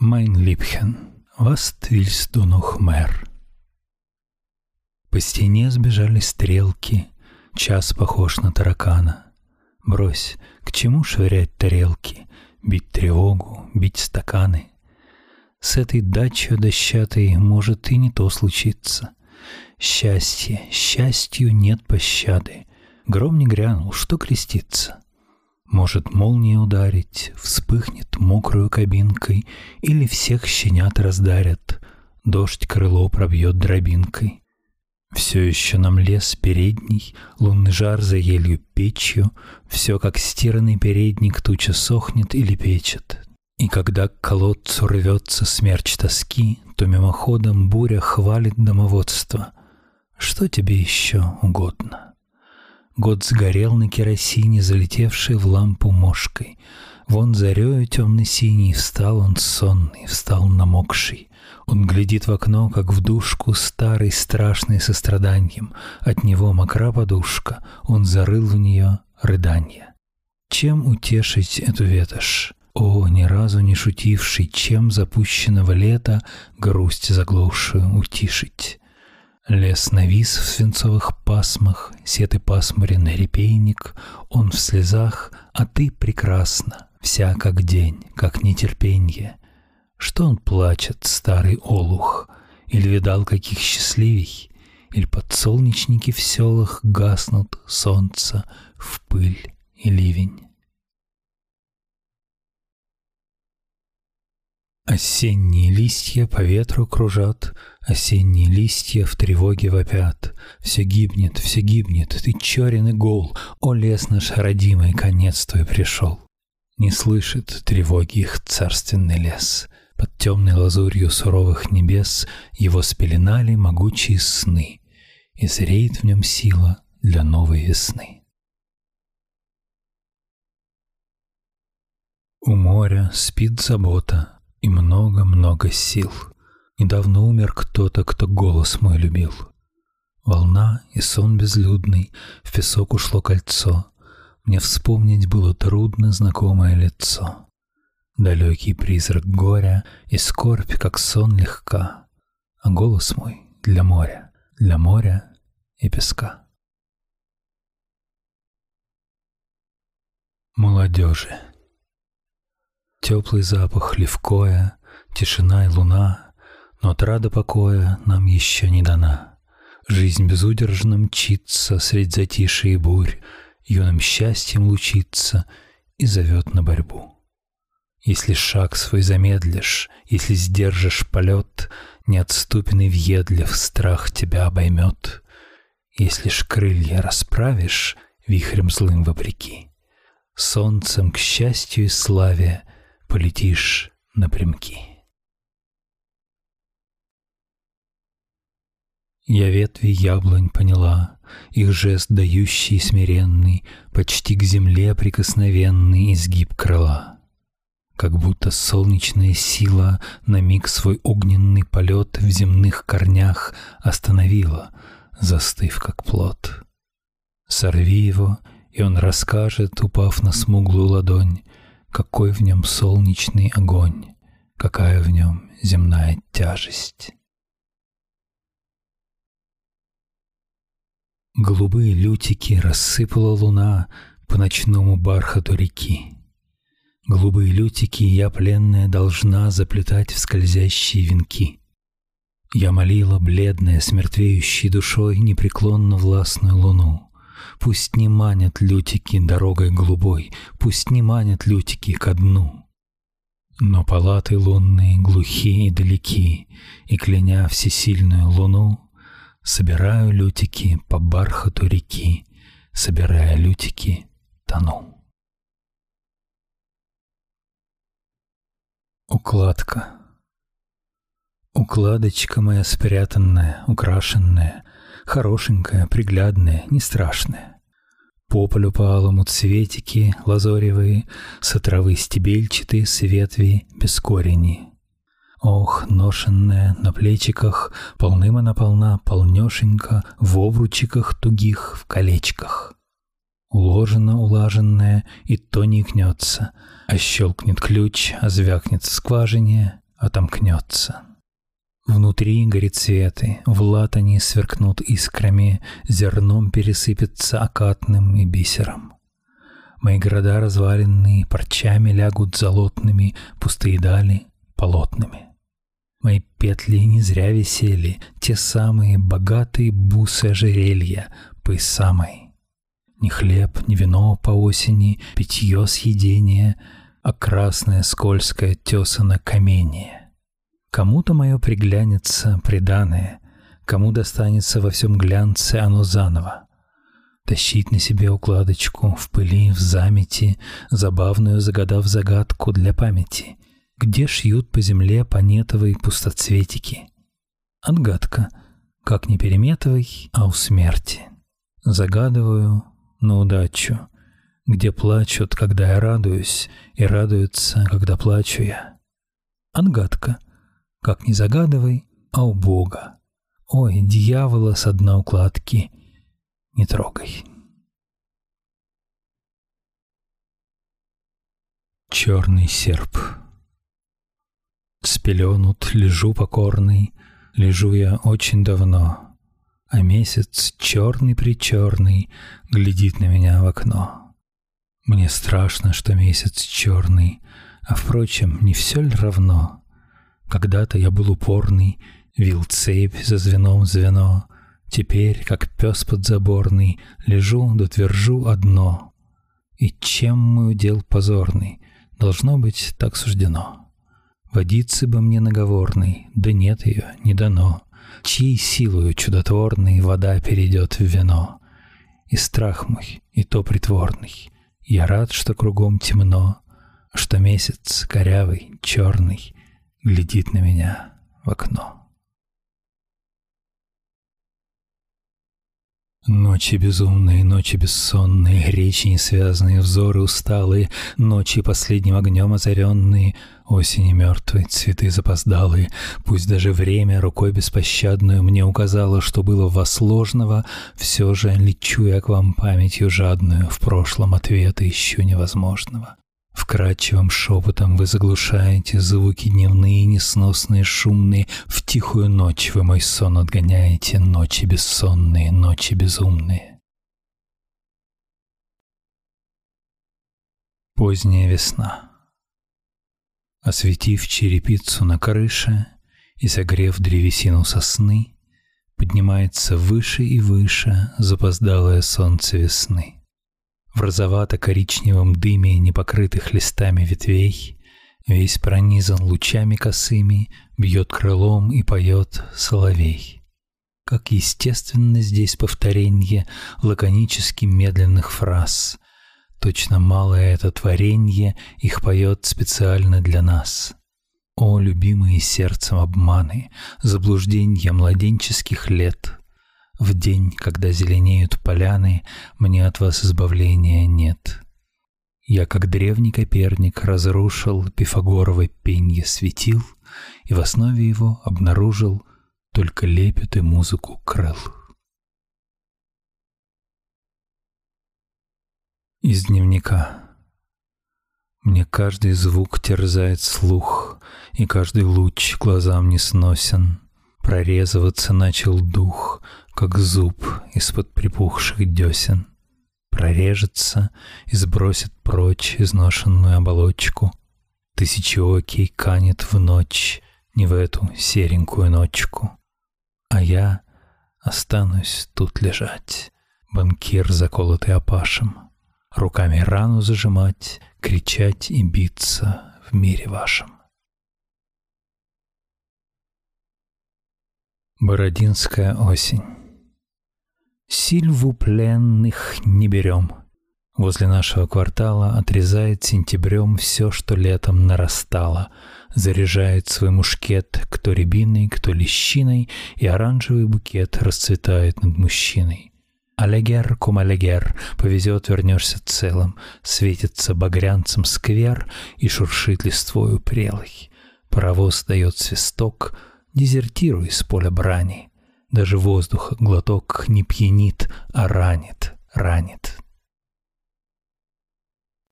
Mein Liebchen, was willst du noch mehr? По стене сбежали стрелки, час похож на таракана. Брось, к чему швырять тарелки, бить тревогу, бить стаканы? С этой дачей дощатой может и не то случиться. Счастье, счастью нет пощады. Гром не грянул, что креститься? Может молния ударить, вспыхнет мокрую кабинкой, Или всех щенят раздарят, дождь крыло пробьет дробинкой. Все еще нам лес передний, лунный жар за елью печью, Все как стиранный передник туча сохнет или печет. И когда к колодцу рвется смерч тоски, То мимоходом буря хвалит домоводство. Что тебе еще угодно? Год сгорел на керосине, залетевший в лампу мошкой. Вон зарею темно-синий, встал он сонный, встал намокший. Он глядит в окно, как в душку, старый, страшный состраданием. От него мокра подушка, он зарыл в нее рыданье. Чем утешить эту ветошь? О, ни разу не шутивший, чем запущенного лета грусть заглохшую утишить? Лес навис в свинцовых пасмах, сеты пасмуренный репейник, Он в слезах, а ты прекрасна, вся как день, как нетерпенье. Что он плачет, старый олух, или видал каких счастливей, Или подсолнечники в селах гаснут солнце в пыль и ливень. Осенние листья по ветру кружат, Осенние листья в тревоге вопят. Все гибнет, все гибнет, ты черен и гол, О, лес наш родимый, конец твой пришел. Не слышит тревоги их царственный лес. Под темной лазурью суровых небес Его спеленали могучие сны, И зреет в нем сила для новой весны. У моря спит забота, и много-много сил. Недавно умер кто-то, кто голос мой любил. Волна и сон безлюдный, в песок ушло кольцо. Мне вспомнить было трудно знакомое лицо. Далекий призрак горя и скорбь, как сон легка, А голос мой для моря, для моря и песка. Молодежи. Теплый запах левкоя, тишина и луна, Но отрада покоя нам еще не дана. Жизнь безудержно мчится средь затишья и бурь, Юным счастьем лучится и зовет на борьбу. Если шаг свой замедлишь, если сдержишь полет, Неотступен и въедлив страх тебя обоймет. Если ж крылья расправишь, вихрем злым вопреки, Солнцем к счастью и славе полетишь напрямки. Я ветви яблонь поняла, Их жест дающий смиренный, Почти к земле прикосновенный изгиб крыла. Как будто солнечная сила На миг свой огненный полет В земных корнях остановила, Застыв как плод. Сорви его, и он расскажет, Упав на смуглую ладонь, какой в нем солнечный огонь, какая в нем земная тяжесть. Голубые лютики рассыпала луна по ночному бархату реки. Голубые лютики я, пленная, должна заплетать в скользящие венки. Я молила, бледная, смертвеющей душой, непреклонно властную луну. Пусть не манят лютики дорогой голубой, Пусть не манят лютики ко дну. Но палаты лунные глухие и далеки, И, кляня всесильную луну, Собираю лютики по бархату реки, Собирая лютики, тону. Укладка Укладочка моя спрятанная, украшенная, Хорошенькая, приглядная, не страшная. По полю по алому цветики лазоревые, С травы стебельчатые, с ветви без корени. Ох, ношенная на плечиках, Полным она полна, полнешенька, В обручиках тугих, в колечках. Уложена, улаженная, и то не кнется, А щелкнет ключ, а звякнет в скважине, отомкнется. Внутри горит светы, в латане сверкнут искрами, Зерном пересыпется окатным и бисером. Мои города разваленные парчами лягут золотными, Пустые дали полотнами. Мои петли не зря висели, Те самые богатые бусы ожерелья, Пояса мои. Ни хлеб, ни вино по осени, Питье съедение, А красное скользкое тесано каменье. Кому-то мое приглянется преданное, Кому достанется во всем глянце оно заново. Тащить на себе укладочку в пыли, в замети, Забавную загадав загадку для памяти, Где шьют по земле понетовые пустоцветики. Отгадка, как не переметовый, а у смерти. Загадываю на удачу, Где плачут, когда я радуюсь, И радуются, когда плачу я. Отгадка — как не загадывай, а у Бога. Ой, дьявола с дна укладки не трогай. Черный серп Спеленут, лежу покорный, Лежу я очень давно, А месяц черный-причерный Глядит на меня в окно. Мне страшно, что месяц черный, А, впрочем, не все ли равно? Когда-то я был упорный, Вил цепь за звеном звено. Теперь, как пес подзаборный, Лежу да твержу одно. И чем мой удел позорный? Должно быть, так суждено. Водицы бы мне наговорный, Да нет ее, не дано. Чьей силою чудотворной Вода перейдет в вино? И страх мой, и то притворный. Я рад, что кругом темно, Что месяц корявый, черный, глядит на меня в окно. Ночи безумные, ночи бессонные, речи несвязные, взоры усталые, ночи последним огнем озаренные, осени мертвые, цветы запоздалые. Пусть даже время рукой беспощадную мне указало, что было в вас сложного, все же лечу я к вам памятью жадную, в прошлом ответа ищу невозможного. Вкрадчивым шепотом вы заглушаете звуки дневные, несносные, шумные. В тихую ночь вы мой сон отгоняете, ночи бессонные, ночи безумные. Поздняя весна. Осветив черепицу на крыше и согрев древесину сосны, поднимается выше и выше запоздалое солнце весны. В розовато-коричневом дыме непокрытых листами ветвей Весь пронизан лучами косыми, Бьет крылом и поет соловей. Как естественно здесь повторенье Лаконически медленных фраз. Точно малое это творенье Их поет специально для нас. О, любимые сердцем обманы, Заблужденья младенческих лет — в день, когда зеленеют поляны, мне от вас избавления нет. Я, как древний Коперник, разрушил Пифагоровой пенье светил и в основе его обнаружил только лепет и музыку крыл. Из дневника. Мне каждый звук терзает слух, И каждый луч глазам не сносен. Прорезываться начал дух, как зуб из-под припухших десен. Прорежется и сбросит прочь изношенную оболочку. Тысячеокий канет в ночь, не в эту серенькую ночку. А я останусь тут лежать, банкир, заколотый опашем, Руками рану зажимать, кричать и биться в мире вашем. Бородинская осень Сильву пленных не берем. Возле нашего квартала отрезает сентябрем все, что летом нарастало. Заряжает свой мушкет кто рябиной, кто лещиной, и оранжевый букет расцветает над мужчиной. Алегер, кум алегер, повезет, вернешься целым, светится багрянцем сквер и шуршит листвою прелой. Паровоз дает свисток, дезертируй с поля брани — даже воздух глоток не пьянит, а ранит, ранит.